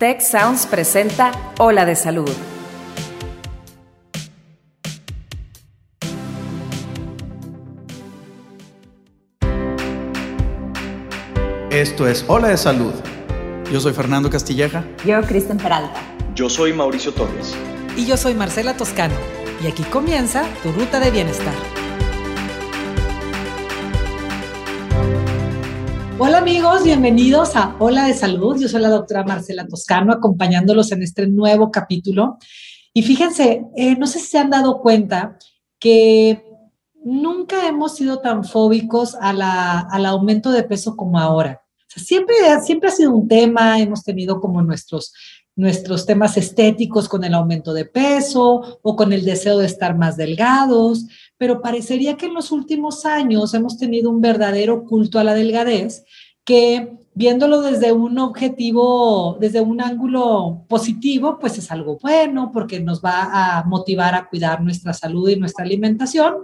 Tech Sounds presenta Ola de Salud. Esto es Ola de Salud. Yo soy Fernando Castilleja. Yo, Kristen Peralta. Yo soy Mauricio Torres. Y yo soy Marcela Toscano. Y aquí comienza tu ruta de bienestar. Hola amigos, bienvenidos a Hola de Salud. Yo soy la doctora Marcela Toscano acompañándolos en este nuevo capítulo. Y fíjense, eh, no sé si se han dado cuenta que nunca hemos sido tan fóbicos al aumento de peso como ahora. siempre, siempre ha sido un tema, hemos tenido como nuestros, nuestros temas estéticos con el aumento de peso o con el deseo de estar más delgados, pero parecería que en los últimos años hemos tenido un verdadero culto a la delgadez que viéndolo desde un objetivo, desde un ángulo positivo, pues es algo bueno porque nos va a motivar a cuidar nuestra salud y nuestra alimentación,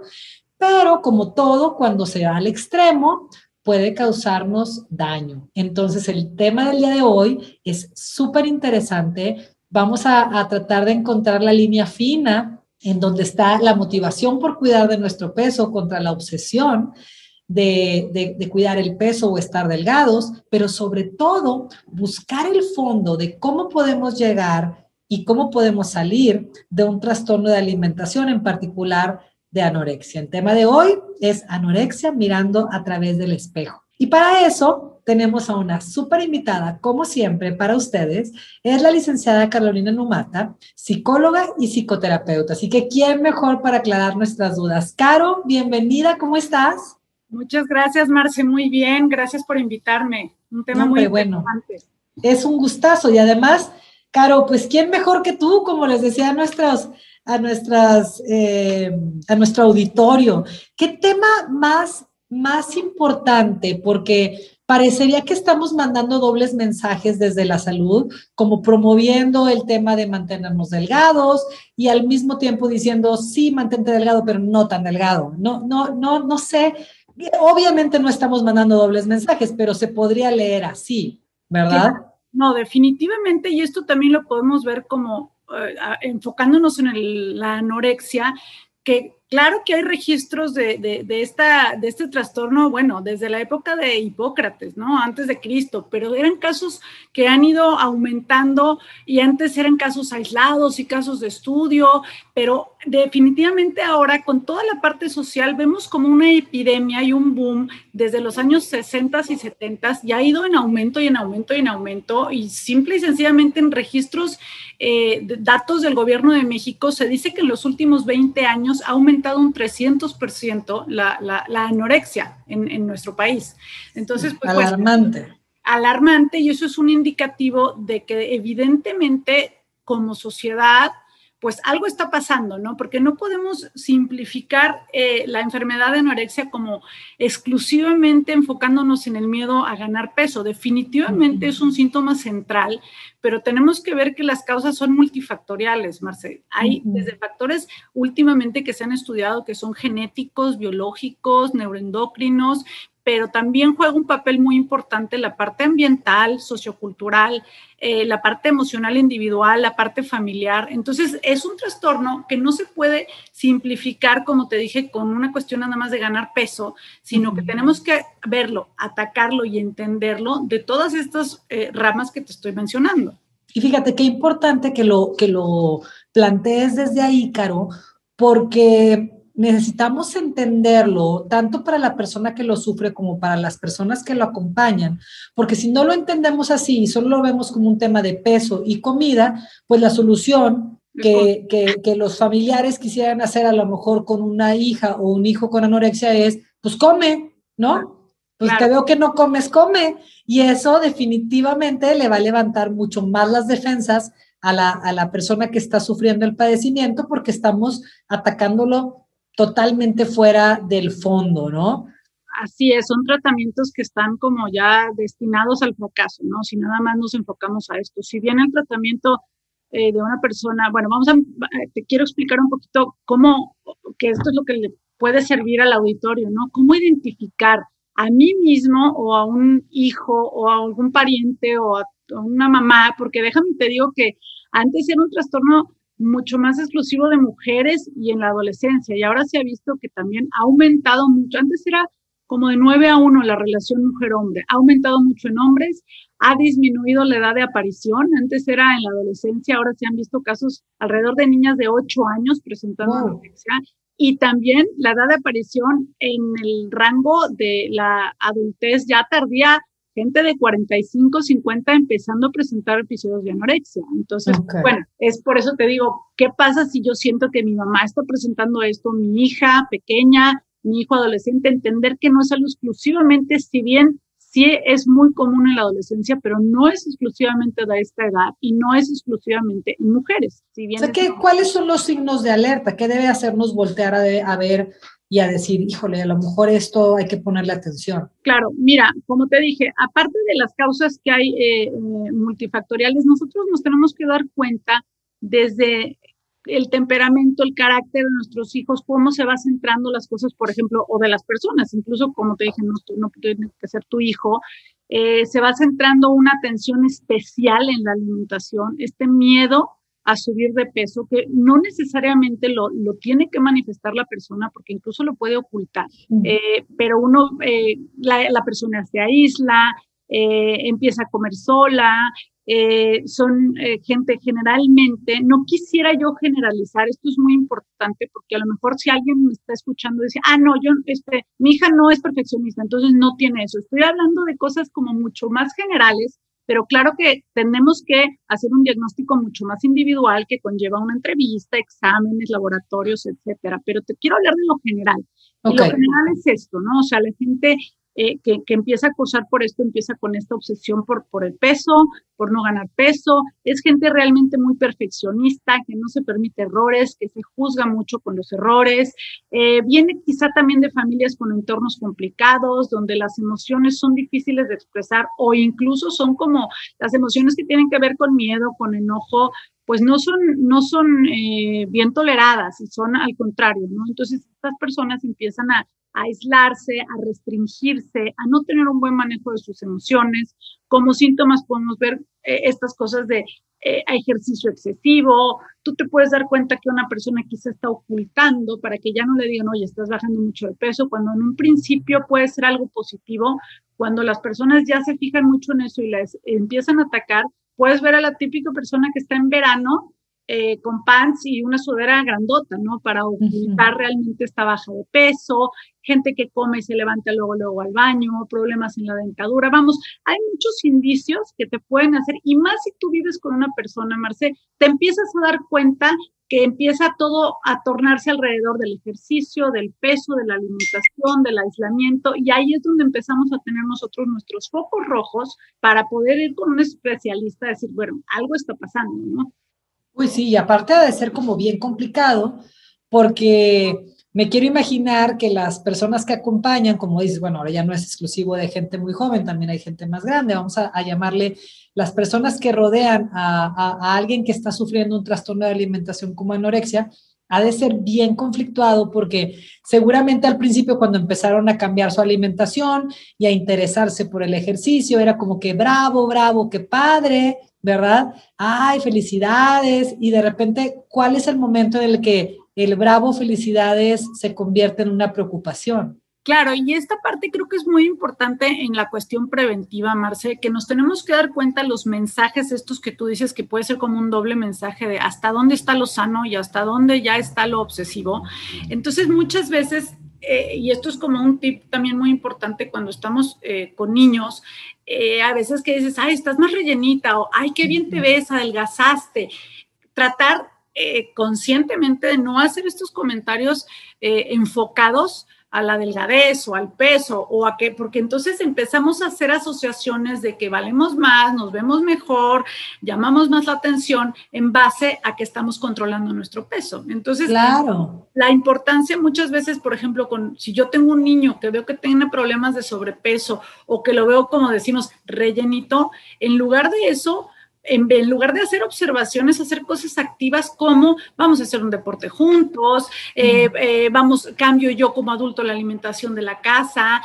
pero como todo, cuando se va al extremo, puede causarnos daño. Entonces, el tema del día de hoy es súper interesante. Vamos a, a tratar de encontrar la línea fina en donde está la motivación por cuidar de nuestro peso contra la obsesión de, de, cuidar el peso o estar delgados, pero sobre todo buscar el fondo de cómo podemos llegar y cómo podemos salir de un trastorno de alimentación, en particular de anorexia. El tema de hoy es anorexia mirando a través del espejo. Y para eso tenemos a una súper invitada, como siempre, para ustedes. Es la licenciada Carolina Numata, psicóloga y psicoterapeuta. Así que, ¿quién mejor para aclarar nuestras dudas? Caro, bienvenida, ¿cómo estás? Muchas gracias, Marce. Muy bien, gracias por invitarme. Un tema muy bueno. Es un gustazo y además, Caro, pues quién mejor que tú, como les decía a nuestros, a nuestras, eh, a nuestro auditorio. ¿Qué tema más más importante porque parecería que estamos mandando dobles mensajes desde la salud, como promoviendo el tema de mantenernos delgados y al mismo tiempo diciendo, sí, mantente delgado, pero no tan delgado. No, no, no, no sé. Obviamente no estamos mandando dobles mensajes, pero se podría leer así, ¿verdad? No, definitivamente, y esto también lo podemos ver como eh, enfocándonos en la anorexia, que Claro que hay registros de, de, este trastorno, bueno, desde la época de Hipócrates, ¿no? Antes de Cristo, pero eran casos que han ido aumentando y antes eran casos aislados y casos de estudio, pero definitivamente ahora con toda la parte social vemos como una epidemia y un boom desde los años 60 y 70 y ha ido en aumento y en aumento y en aumento y simple y sencillamente en registros, eh, datos del gobierno de México se dice que en los últimos 20 años ha aumentado un 300% la, la, la anorexia en, en, nuestro país. Entonces, pues, pues alarmante. alarmante y eso es un indicativo de que evidentemente como sociedad pues algo está pasando, ¿no? Porque no podemos simplificar eh, la enfermedad de anorexia como exclusivamente enfocándonos en el miedo a ganar peso. Definitivamente es un síntoma central, pero tenemos que ver que las causas son multifactoriales, Marcel. Hay desde factores últimamente que se han estudiado que son genéticos, biológicos, neuroendocrinos, pero también juega un papel muy importante la parte ambiental, sociocultural, eh, la parte emocional individual, la parte familiar. Entonces, es un trastorno que no se puede simplificar, como te dije, con una cuestión nada más de ganar peso, sino que tenemos que verlo, atacarlo y entenderlo de todas estas eh, ramas que te estoy mencionando. Y fíjate qué importante que lo, que lo plantees desde ahí, Caro, porque necesitamos entenderlo tanto para la persona que lo sufre como para las personas que lo acompañan, porque si no lo entendemos así y solo lo vemos como un tema de peso y comida, pues la solución que, que, los familiares quisieran hacer a lo mejor con una hija o un hijo con anorexia es, pues come, ¿no? Pues te veo que no comes, come. Y eso definitivamente le va a levantar mucho más las defensas a la, a la persona que está sufriendo el padecimiento porque estamos atacándolo totalmente fuera del fondo, ¿no? Así es, son tratamientos que están como ya destinados al fracaso, ¿no? Si nada más nos enfocamos a esto. Si bien el tratamiento eh, de una persona, bueno, vamos a, te quiero explicar un poquito cómo, que esto es lo que le puede servir al auditorio, ¿no? Cómo identificar a mí mismo o a un hijo o a algún pariente o a una mamá, porque déjame te digo que antes era un trastorno mucho más exclusivo de mujeres y en la adolescencia, y ahora se ha visto que también ha aumentado mucho. Antes era como de 9 a 1 la relación mujer-hombre, ha aumentado mucho en hombres, ha disminuido la edad de aparición, antes era en la adolescencia, ahora se han visto casos alrededor de niñas de 8 años presentando anorexia, y también la edad de aparición en el rango de la adultez ya tardía gente de 45, 50 empezando a presentar episodios de anorexia. Entonces, bueno, es por eso te digo, ¿qué pasa si yo siento que mi mamá está presentando esto, mi hija pequeña, mi hijo adolescente? Entender que no es algo exclusivamente, si bien sí es muy común en la adolescencia, pero no es exclusivamente de esta edad y no es exclusivamente en mujeres. Si bien o sea, ¿cuáles son los signos de alerta? ¿Qué debe hacernos voltear a, a ver y a decir, híjole, a lo mejor esto hay que ponerle atención. Claro, mira, como te dije, aparte de las causas que hay eh, eh, multifactoriales, nosotros nos tenemos que dar cuenta desde el temperamento, el carácter de nuestros hijos, cómo se va centrando las cosas, por ejemplo, o de las personas, incluso como te dije, no, no tiene que ser tu hijo, eh, se va centrando una atención especial en la alimentación, este miedo a subir de peso, que no necesariamente lo, lo tiene que manifestar la persona, porque incluso lo puede ocultar, eh, pero uno, eh, la, la, persona se aísla, eh, empieza a comer sola, son gente generalmente, no quisiera yo generalizar, esto es muy importante porque a lo mejor si alguien me está escuchando dice, ah, no, yo, este, mi hija no es perfeccionista, entonces no tiene eso. Estoy hablando de cosas como mucho más generales pero claro que tenemos que hacer un diagnóstico mucho más individual que conlleva una entrevista, exámenes, laboratorios, etcétera. Pero te quiero hablar de lo general. lo general es esto, ¿no? O sea, la gente eh, que, empieza a acosar por esto, empieza con esta obsesión por, por el peso, por no ganar peso. Es gente realmente muy perfeccionista, que no se permite errores, que se juzga mucho con los errores. Eh, viene quizá también de familias con entornos complicados, donde las emociones son difíciles de expresar o incluso son como las emociones que tienen que ver con miedo, con enojo, pues no son, no son eh, bien toleradas y son al contrario. Entonces estas personas empiezan a a aislarse, a restringirse, a no tener un buen manejo de sus emociones. Como síntomas podemos ver eh, estas cosas de eh, ejercicio excesivo. Tú te puedes dar cuenta que una persona quizá está ocultando para que ya no le digan, oye, estás bajando mucho de peso, cuando en un principio puede ser algo positivo. Cuando las personas ya se fijan mucho en eso y las empiezan a atacar, puedes ver a la típica persona que está en verano eh, con pants y una sudadera grandota, ¿no? Para ocultar realmente esta baja de peso, gente que come y se levanta luego, luego al baño, problemas en la dentadura. Vamos, hay muchos indicios que te pueden hacer, y más si tú vives con una persona, Marce, te empiezas a dar cuenta que empieza todo a tornarse alrededor del ejercicio, del peso, de la alimentación, del aislamiento, y ahí es donde empezamos a tener nosotros nuestros focos rojos para poder ir con un especialista a decir, bueno, algo está pasando, ¿no? Pues sí, y aparte de ser como bien complicado, porque me quiero imaginar que las personas que acompañan, como dices, bueno, ahora ya no es exclusivo de gente muy joven, también hay gente más grande, vamos a, llamarle las personas que rodean a, alguien que está sufriendo un trastorno de alimentación como anorexia, ha de ser bien conflictuado porque seguramente al principio cuando empezaron a cambiar su alimentación y a interesarse por el ejercicio, era como que bravo, bravo, qué padre, ¿verdad? Ay, felicidades. Y de repente, ¿cuál es el momento en el que el bravo felicidades se convierte en una preocupación? Claro, y esta parte creo que es muy importante en la cuestión preventiva, Marce, que nos tenemos que dar cuenta los mensajes estos que tú dices que puede ser como un doble mensaje de hasta dónde está lo sano y hasta dónde ya está lo obsesivo. Entonces, muchas veces eh, y esto es como un tip también muy importante cuando estamos eh, con niños, eh, a veces que dices, ay, estás más rellenita o, ay, qué bien te ves, adelgazaste. Tratar conscientemente de no hacer estos comentarios enfocados a la delgadez o al peso o a qué, porque entonces empezamos a hacer asociaciones de que valemos más, nos vemos mejor, llamamos más la atención en base a que estamos controlando nuestro peso. Entonces, claro. la importancia muchas veces, por ejemplo, con si yo tengo un niño que veo que tiene problemas de sobrepeso o que lo veo como decimos rellenito, en lugar de eso, en, lugar de hacer observaciones, hacer cosas activas como vamos a hacer un deporte juntos, eh, eh, vamos, cambio yo como adulto la alimentación de la casa,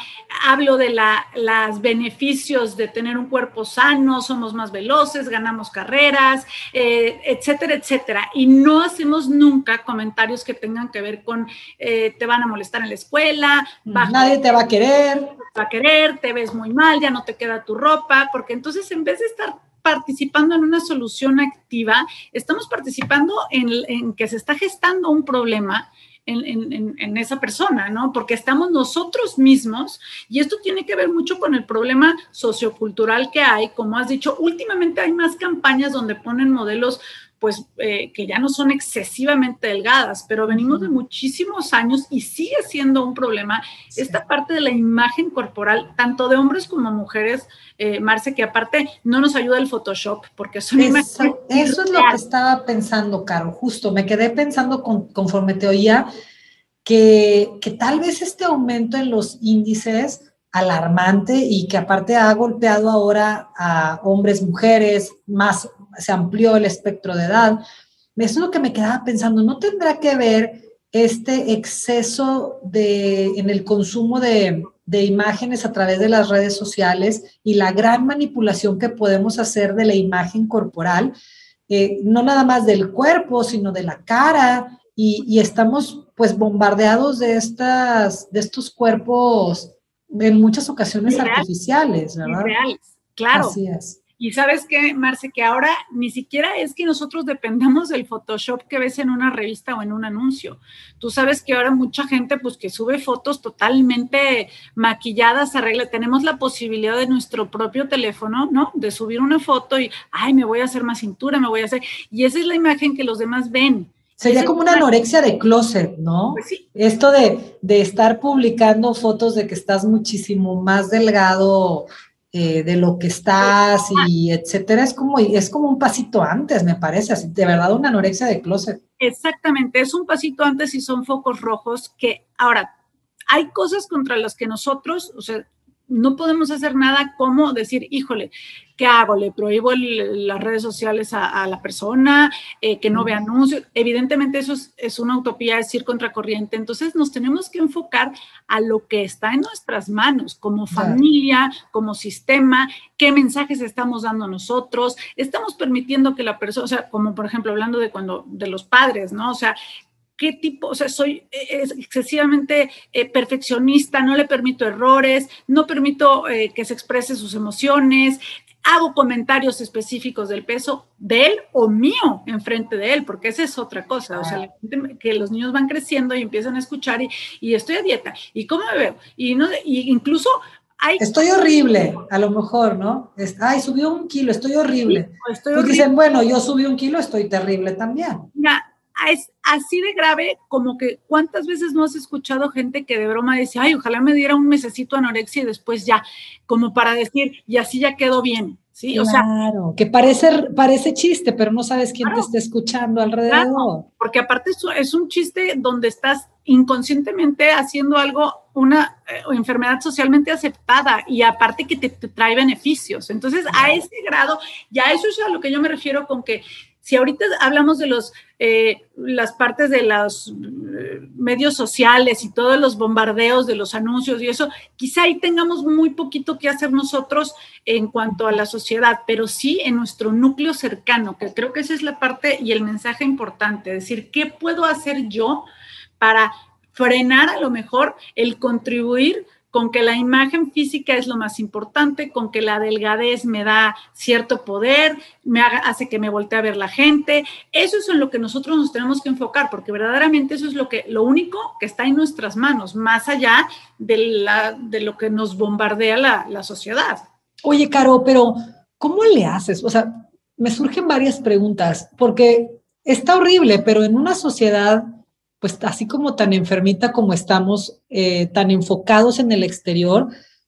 hablo de los beneficios de tener un cuerpo sano, somos más veloces, ganamos carreras, eh, etcétera, etcétera. Y no hacemos nunca comentarios que tengan que ver con te van a molestar en la escuela, nadie te va a querer. Te va a querer, te ves muy mal, ya no te queda tu ropa, porque entonces en vez de estar participando en una solución activa, estamos participando en, que se está gestando un problema en, en, esa persona, ¿no? Porque estamos nosotros mismos, y esto tiene que ver mucho con el problema sociocultural que hay, como has dicho, últimamente hay más campañas donde ponen modelos pues eh, que ya no son excesivamente delgadas, pero venimos de muchísimos años y sigue siendo un problema esta parte de la imagen corporal, tanto de hombres como mujeres, eh, Marce, que aparte no nos ayuda el Photoshop, porque son Eso, eso es lo que estaba pensando, Caro, justo, me quedé pensando conforme te oía, que, que tal vez este aumento en los índices alarmante y que aparte ha golpeado ahora a hombres, mujeres, más se amplió el espectro de edad. Eso es lo que me quedaba pensando, ¿no tendrá que ver este exceso de, en el consumo de, de imágenes a través de las redes sociales y la gran manipulación que podemos hacer de la imagen corporal, eh, no nada más del cuerpo, sino de la cara, y, y, estamos pues bombardeados de, estas, de estos cuerpos en muchas ocasiones artificiales, ¿verdad? Reales, claro. Así es. Y sabes qué, Marce, que ahora ni siquiera es que nosotros dependamos del Photoshop que ves en una revista o en un anuncio. Tú sabes que ahora mucha gente, pues que sube fotos totalmente maquilladas, arregla. Tenemos la posibilidad de nuestro propio teléfono, ¿no? De subir una foto y, ay, me voy a hacer más cintura, me voy a hacer. Y esa es la imagen que los demás ven. Sería como una anorexia de closet, ¿no? Pues sí. Esto de, de, estar publicando fotos de que estás muchísimo más delgado eh, de lo que estás y etcétera, es como, es como un pasito antes, me parece, así, de verdad una anorexia de closet. Exactamente, es un pasito antes y son focos rojos que ahora hay cosas contra las que nosotros, o sea, no podemos hacer nada como decir, híjole, ¿qué hago? ¿Le prohíbo las redes sociales a, la persona? Eh, ¿Que no vea anuncios? Evidentemente eso es, una utopía, es ir contracorriente. Entonces nos tenemos que enfocar a lo que está en nuestras manos, como familia, como sistema, qué mensajes estamos dando nosotros, estamos permitiendo que la persona, o sea, como por ejemplo hablando de cuando, de los padres, ¿no? O sea, qué tipo, o sea, soy eh, excesivamente eh, perfeccionista, no le permito errores, no permito eh, que se exprese sus emociones, hago comentarios específicos del peso de él o mío enfrente de él, porque esa es otra cosa, o sea, que los niños van creciendo y empiezan a escuchar y, estoy a dieta, y cómo me veo, y, no, y incluso hay... Estoy horrible, a lo mejor, ¿no? ay, subió un kilo, estoy horrible. estoy pues dicen, bueno, yo subí un kilo, estoy terrible también. Ya, es así de grave como que cuántas veces no has escuchado gente que de broma dice, ay, ojalá me diera un mesecito anorexia y después ya, como para decir, y así ya quedó bien. Sí, o sea, que parece, parece chiste, pero no sabes quién te está escuchando alrededor. porque aparte es un chiste donde estás inconscientemente haciendo algo, una eh, enfermedad socialmente aceptada y aparte que te, te trae beneficios. Entonces, a ese grado, ya eso es a lo que yo me refiero con que si ahorita hablamos de los, eh, las partes de los eh, medios sociales y todos los bombardeos de los anuncios y eso, quizá ahí tengamos muy poquito que hacer nosotros en cuanto a la sociedad, pero sí en nuestro núcleo cercano, que creo que esa es la parte y el mensaje importante, decir, ¿qué puedo hacer yo para frenar a lo mejor el contribuir con que la imagen física es lo más importante, con que la delgadez me da cierto poder, me hace que me voltee a ver la gente. Eso es en lo que nosotros nos tenemos que enfocar, porque verdaderamente eso es lo, que, lo único que está en nuestras manos, más allá de, lo que nos bombardea la, la sociedad. Oye, Caro, pero ¿cómo le haces? O sea, me surgen varias preguntas, porque está horrible, pero en una sociedad pues así como tan enfermita como estamos, eh, tan enfocados en el exterior,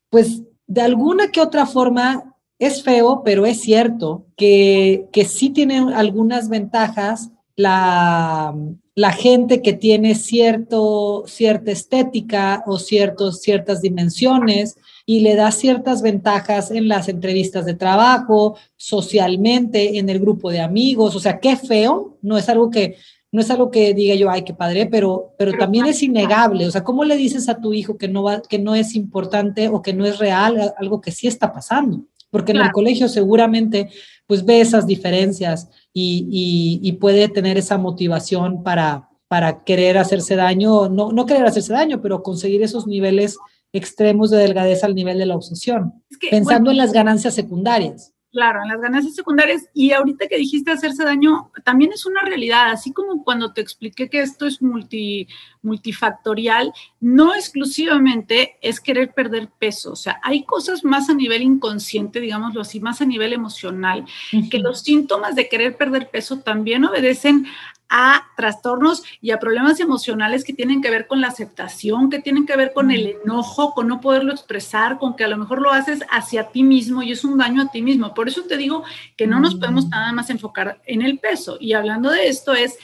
pues de alguna que otra forma es feo, pero es cierto que, que sí tiene algunas ventajas la, la gente que tiene cierto, cierta estética o ciertos, ciertas dimensiones, y le da ciertas ventajas en las entrevistas de trabajo, socialmente, en el grupo de amigos. O sea, qué feo, no es algo que, no es algo que diga yo, ay, qué padre, pero, pero, también es innegable. O sea, ¿cómo le dices a tu hijo que no, va, que no es importante o que no es real algo que sí está pasando? Porque en el colegio seguramente pues ve esas diferencias y, y, puede tener esa motivación para, para querer hacerse daño, no, no querer hacerse daño, pero conseguir esos niveles extremos de delgadez al nivel de la obsesión, pensando en las ganancias secundarias. Claro, en las ganancias secundarias. Y ahorita que dijiste hacerse daño, también es una realidad, así como cuando te expliqué que esto es multi, multifactorial, no exclusivamente es querer perder peso. O sea, hay cosas más a nivel inconsciente, digámoslo así, más a nivel emocional, que los síntomas de querer perder peso también obedecen a trastornos y a problemas emocionales que tienen que ver con la aceptación, que tienen que ver con el enojo, con no poderlo expresar, con que a lo mejor lo haces hacia ti mismo y es un daño a ti mismo. Por eso te digo que no nos podemos nada más enfocar en el peso. Y hablando de esto es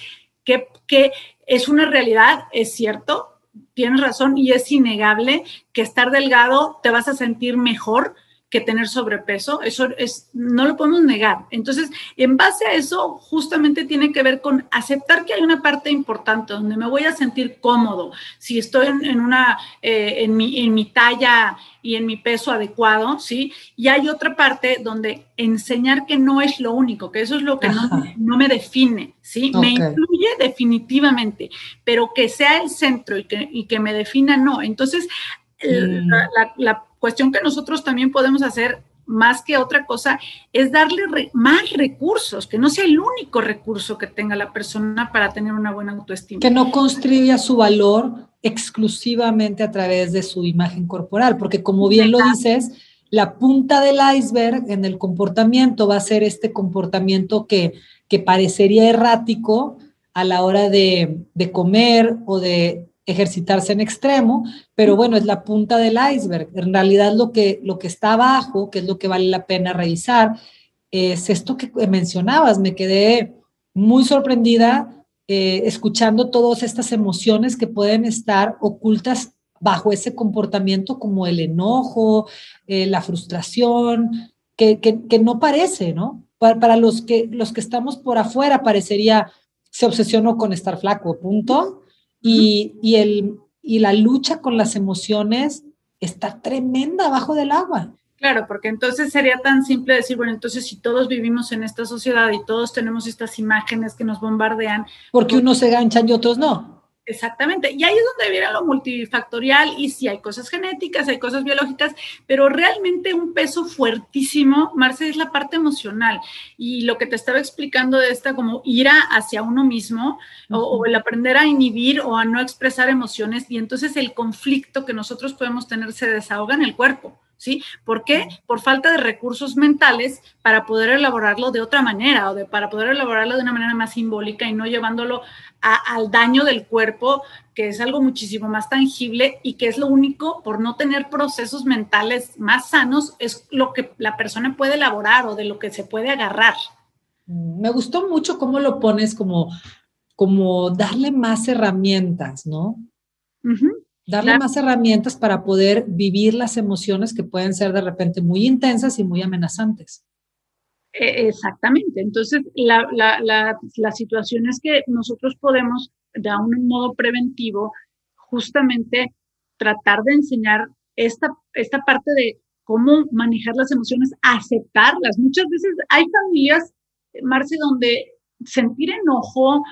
que, que es una realidad, es cierto, tienes razón y es innegable que estar delgado te vas a sentir mejor, que tener sobrepeso, eso es, no lo podemos negar. Entonces, en base a eso, justamente tiene que ver con aceptar que hay una parte importante donde me voy a sentir cómodo, si estoy en, una, eh, en, mi, en mi talla y en mi peso adecuado, ¿sí? Y hay otra parte donde enseñar que no es lo único, que eso es lo que no, me define, ¿sí? Me incluye definitivamente, pero que sea el centro y que, y que me defina, no. Entonces, mm. la cuestión que nosotros también podemos hacer más que otra cosa es darle más recursos, que no sea el único recurso que tenga la persona para tener una buena autoestima. Que no construya su valor exclusivamente a través de su imagen corporal, porque como bien lo dices, la punta del iceberg en el comportamiento va a ser este comportamiento que, que parecería errático a la hora de, de comer o de ejercitarse en extremo, pero bueno, es la punta del iceberg. En realidad lo que, lo que está abajo, que es lo que vale la pena revisar, es esto que mencionabas. Me quedé muy sorprendida eh, escuchando todas estas emociones que pueden estar ocultas bajo ese comportamiento como el enojo, eh, la frustración, que, que, no parece, ¿no? Para, para, los, que, los que estamos por afuera parecería, se obsesionó con estar flaco, punto y, y, el, y la lucha con las emociones está tremenda abajo del agua. Claro, porque entonces sería tan simple decir, bueno, entonces si todos vivimos en esta sociedad y todos tenemos estas imágenes que nos bombardean. Porque unos se ganchan y otros no. Exactamente. Y ahí es donde viene lo multifactorial y sí hay cosas genéticas, hay cosas biológicas, pero realmente un peso fuertísimo, Marce, es la parte emocional. Y lo que te estaba explicando de esta como ira hacia uno mismo o, el aprender a inhibir o a no expresar emociones y entonces el conflicto que nosotros podemos tener se desahoga en el cuerpo. ¿Sí? ¿Por qué? Por falta de recursos mentales para poder elaborarlo de otra manera o de, para poder elaborarlo de una manera más simbólica y no llevándolo al daño del cuerpo, que es algo muchísimo más tangible y que es lo único, por no tener procesos mentales más sanos, es lo que la persona puede elaborar o de lo que se puede agarrar. Me gustó mucho cómo lo pones como, como darle más herramientas, ¿no? Darle más herramientas para poder vivir las emociones que pueden ser de repente muy intensas y muy amenazantes. E, exactamente. Entonces, la, la, situación es que nosotros podemos, de un modo preventivo, justamente tratar de enseñar esta, esta parte de cómo manejar las emociones, aceptarlas. Muchas veces hay familias, Marce, donde sentir enojo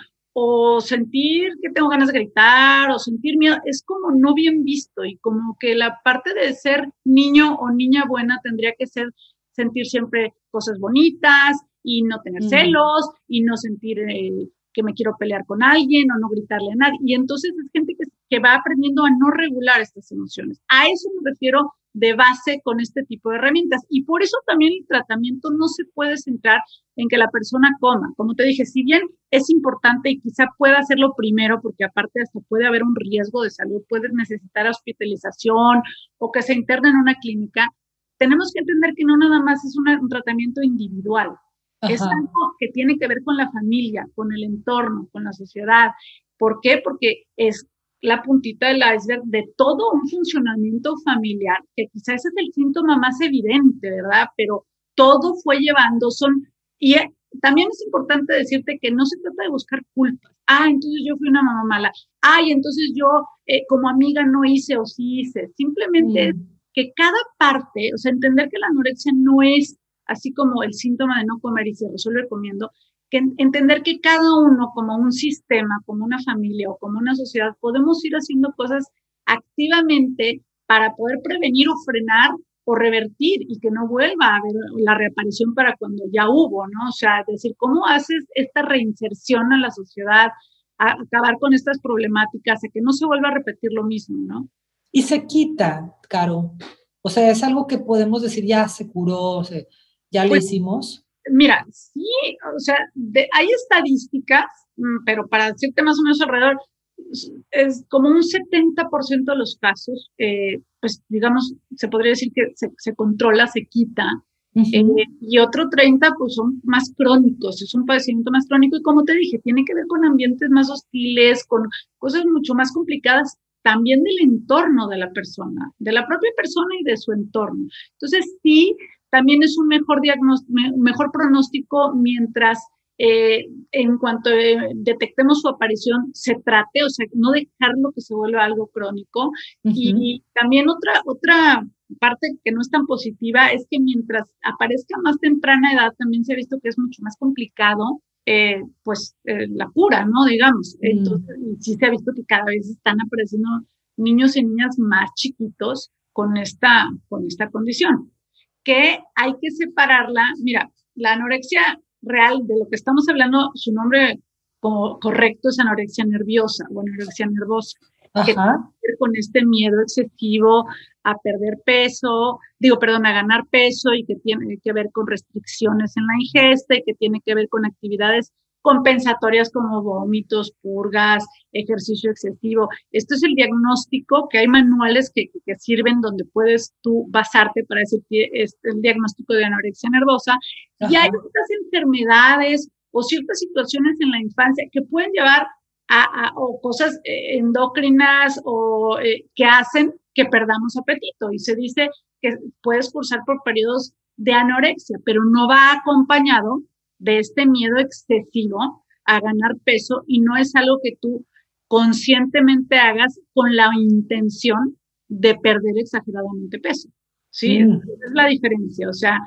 o sentir que tengo ganas de gritar o sentir miedo, es como no bien visto y como que la parte de ser niño o niña buena tendría que ser sentir siempre cosas bonitas y no tener celos y no sentir eh, que me quiero pelear con alguien o no gritarle a nadie. Y entonces es gente que, que va aprendiendo a no regular estas emociones. A eso me refiero de base con este tipo de herramientas. Y por eso también el tratamiento no se puede centrar en que la persona coma. Como te dije, si bien es importante y quizá pueda hacerlo primero, porque aparte hasta puede haber un riesgo de salud, puede necesitar hospitalización o que se interne en una clínica, tenemos que entender que no nada más es un tratamiento individual. Es algo que tiene que ver con la familia, con el entorno, con la sociedad. ¿Por qué? Porque es la puntita del iceberg de todo un funcionamiento familiar, que quizás es el síntoma más evidente, ¿verdad? Pero todo fue llevando, son, y también es importante decirte que no se trata de buscar culpas. Ah, entonces yo fui una mamá mala. Ay, entonces yo eh, como amiga no hice o sí hice. Simplemente mm. que cada parte, o sea, entender que la anorexia no es así como el síntoma de no comer y se resuelve comiendo, que entender que cada uno como un sistema, como una familia o como una sociedad, podemos ir haciendo cosas activamente para poder prevenir o frenar o revertir y que no vuelva a haber la reaparición para cuando ya hubo, ¿no? O sea, decir, ¿cómo haces esta reinserción a la sociedad, a acabar con estas problemáticas, a que no se vuelva a repetir lo mismo, ¿no? Y se quita, Caro. O sea, es algo que podemos decir, ya se curó, ya lo pues, hicimos. Mira, sí, o sea, hay estadísticas, mm, pero para decirte más o menos alrededor, es como un 70% de los casos, eh, pues digamos, se podría decir que se, controla, se quita, eh, y otro 30 pues son más crónicos, es un padecimiento más crónico y como te dije, tiene que ver con ambientes más hostiles, con cosas mucho más complicadas también del entorno de la persona, de la propia persona y de su entorno. Entonces sí, también es un mejor diagnóstico, mejor pronóstico mientras eh, en cuanto eh, detectemos su aparición, se trate, o sea, no dejarlo que se vuelva algo crónico. Y también otra, otra parte que no es tan positiva es que mientras aparezca más temprana edad, también se ha visto que es mucho más complicado, eh, pues, la cura, ¿no? Digamos. Mm. Entonces, sí se ha visto que cada vez están apareciendo niños y niñas más chiquitos con esta, con esta condición, que hay que separarla. Mira, la anorexia real de lo que estamos hablando, su nombre correcto es anorexia nerviosa o anorexia nervosa, que tiene que ver con este miedo excesivo a perder peso, digo, perdón, a ganar peso y que tiene que ver con restricciones en la ingesta y que tiene que ver con actividades compensatorias como vómitos, purgas, ejercicio excesivo. Esto es el diagnóstico, que hay manuales que, que sirven donde puedes tú basarte para decir que es el diagnóstico de anorexia nervosa. Y hay otras enfermedades o ciertas situaciones en la infancia que pueden llevar a, o cosas eh, endocrinas o eh, que hacen que perdamos apetito. Y se dice que puedes cursar por periodos de anorexia, pero no va acompañado de este miedo excesivo a ganar peso y no es algo que tú conscientemente hagas con la intención de perder exageradamente peso. ¿Sí? Mm. Esa es la diferencia. O sea,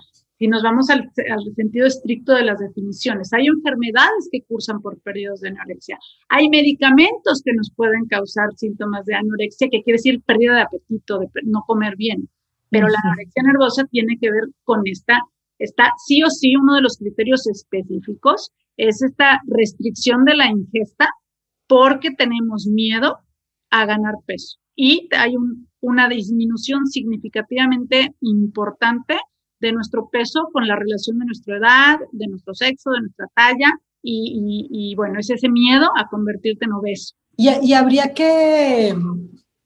si nos vamos al, sentido estricto de las definiciones, hay enfermedades que cursan por periodos de anorexia. Hay medicamentos que nos pueden causar síntomas de anorexia, que quiere decir pérdida de apetito, de no comer bien. Pero la anorexia nervosa tiene que ver con esta está sí o sí uno de los criterios específicos, es esta restricción de la ingesta porque tenemos miedo a ganar peso. Y hay una disminución significativamente importante de nuestro peso con la relación de nuestra edad, de nuestro sexo, de nuestra talla, y, bueno, es ese miedo a convertirte en obeso. Y, habría que,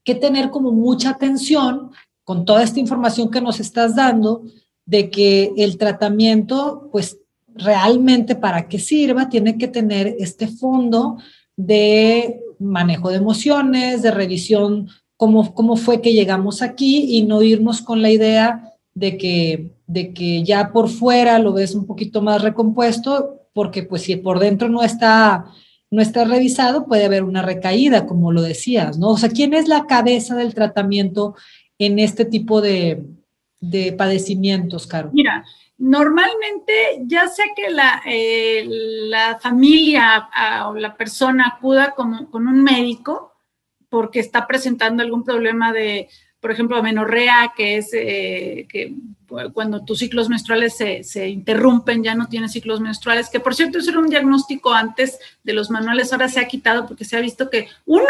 que tener como mucha atención con toda esta información que nos estás dando, de que el tratamiento, pues realmente para que sirva, tiene que tener este fondo de manejo de emociones, de revisión, cómo, cómo fue que llegamos aquí y no irnos con la idea de que, de que ya por fuera lo ves un poquito más recompuesto, porque pues si por dentro no está, no está revisado, puede haber una recaída, como lo decías, ¿no? O sea, ¿quién es la cabeza del tratamiento en este tipo de, de padecimientos, Caro? Mira, normalmente ya sea que la, eh, la familia o la persona acuda como, con un médico porque está presentando algún problema de, por ejemplo, amenorrea, que es eh, que cuando tus ciclos menstruales se, se, interrumpen, ya no tienes ciclos menstruales, que por cierto eso era un diagnóstico antes de los manuales, ahora se ha quitado porque se ha visto que uno,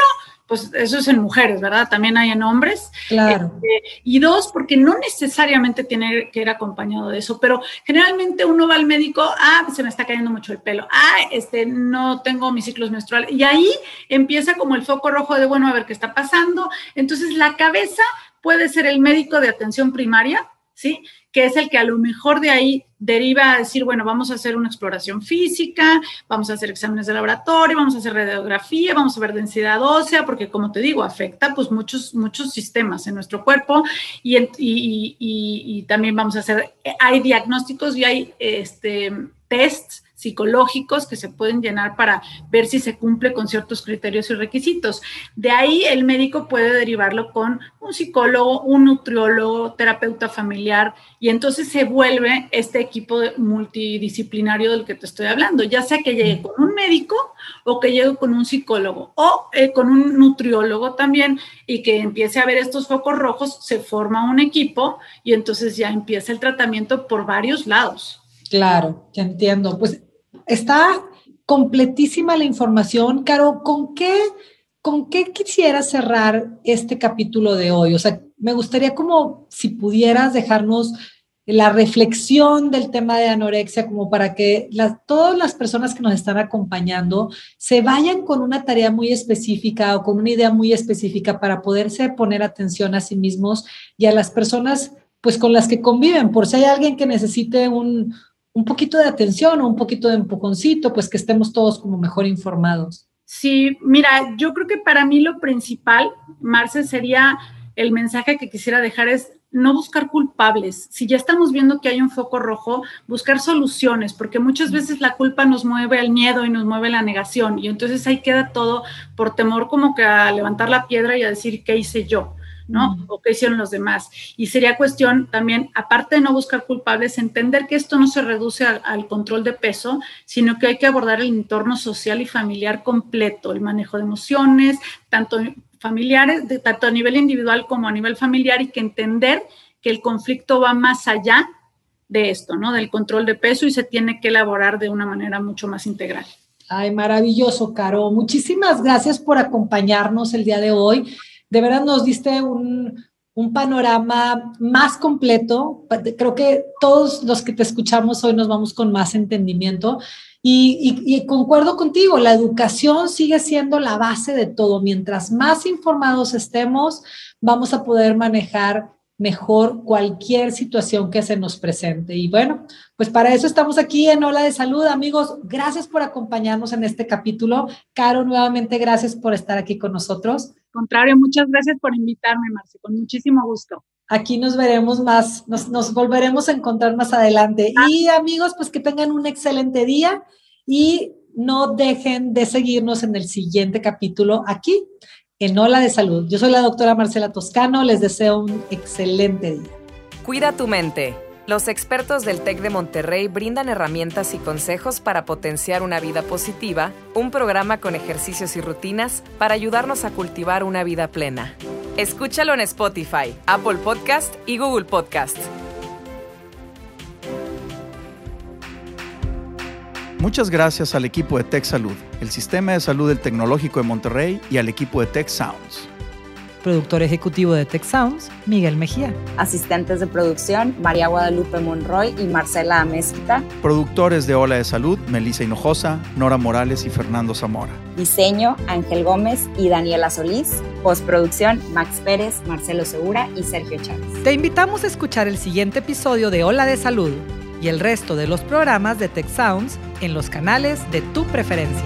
pues eso es en mujeres, ¿verdad? También hay en hombres. Claro. Este, y dos, porque no necesariamente tiene que ir acompañado de eso, pero generalmente uno va al médico, ah, se me está cayendo mucho el pelo, ah, este, no tengo mis ciclos menstruales. Y ahí empieza como el foco rojo de, bueno, a ver qué está pasando. Entonces, la cabeza puede ser el médico de atención primaria, ¿sí? Que es el que a lo mejor de ahí deriva a decir, bueno, vamos a hacer una exploración física, vamos a hacer exámenes de laboratorio, vamos a hacer radiografía, vamos a ver densidad ósea, porque como te digo, afecta pues muchos, muchos sistemas en nuestro cuerpo y, y, y también vamos a hacer, hay diagnósticos y hay este, tests psicológicos que se pueden llenar para ver si se cumple con ciertos criterios y requisitos. De ahí el médico puede derivarlo con un psicólogo, un nutriólogo, terapeuta familiar y entonces se vuelve este equipo multidisciplinario del que te estoy hablando, ya sea que llegue con un médico o que llegue con un psicólogo o eh, con un nutriólogo también y que empiece a ver estos focos rojos, se forma un equipo y entonces ya empieza el tratamiento por varios lados. Claro, ya entiendo. Pues está completísima la información. Caro, ¿con qué, ¿con qué quisiera cerrar este capítulo de hoy? O sea, me gustaría como si pudieras dejarnos la reflexión del tema de anorexia, como para que todas las personas que nos están acompañando se vayan con una tarea muy específica o con una idea muy específica para poderse poner atención a sí mismos y a las personas pues con las que conviven, por si hay alguien que necesite un, un poquito de atención o un poquito de empujoncito, pues que estemos todos como mejor informados. Sí, mira, yo creo que para mí lo principal, Marce, sería el mensaje que quisiera dejar es no buscar culpables. Si ya estamos viendo que hay un foco rojo, buscar soluciones, porque muchas veces la culpa nos mueve al miedo y nos mueve la negación, y entonces ahí queda todo por temor como que a levantar la piedra y a decir, ¿qué hice yo? ¿No? O qué hicieron los demás. Y sería cuestión también, aparte de no buscar culpables, entender que esto no se reduce al, control de peso, sino que hay que abordar el entorno social y familiar completo, el manejo de emociones, tanto familiares, de, tanto a nivel individual como a nivel familiar, y que entender que el conflicto va más allá de esto, ¿no? Del control de peso y se tiene que elaborar de una manera mucho más integral. Ay, maravilloso, Caro. Muchísimas gracias por acompañarnos el día de hoy de verdad nos diste un, panorama más completo. Creo que todos los que te escuchamos hoy nos vamos con más entendimiento. Y, y, concuerdo contigo, la educación sigue siendo la base de todo. Mientras más informados estemos, vamos a poder manejar mejor cualquier situación que se nos presente. Y bueno, pues para eso estamos aquí en Hola de Salud, amigos. Gracias por acompañarnos en este capítulo. Caro, nuevamente gracias por estar aquí con nosotros contrario, muchas gracias por invitarme, Marce, con muchísimo gusto. Aquí nos veremos más, nos, volveremos a encontrar más adelante. Ah. Y amigos, pues que tengan un excelente día y no dejen de seguirnos en el siguiente capítulo aquí en Hola de Salud. Yo soy la doctora Marcela Toscano, les deseo un excelente día. Cuida tu mente. Los expertos del TEC de Monterrey brindan herramientas y consejos para potenciar una vida positiva, un programa con ejercicios y rutinas para ayudarnos a cultivar una vida plena. Escúchalo en Spotify, Apple Podcast y Google Podcast. Muchas gracias al equipo de Tech Salud, el sistema de salud del Tecnológico de Monterrey y al equipo de Tech Sounds. Productor ejecutivo de Tech Sounds, Miguel Mejía. Asistentes de producción, María Guadalupe Monroy y Marcela Amezquita. Productores de Ola de Salud, Melissa Hinojosa, Nora Morales y Fernando Zamora. Diseño, Ángel Gómez y Daniela Solís. Postproducción, Max Pérez, Marcelo Segura y Sergio Chávez. Te invitamos a escuchar el siguiente episodio de Ola de Salud y el resto de los programas de Tech Sounds en los canales de tu preferencia.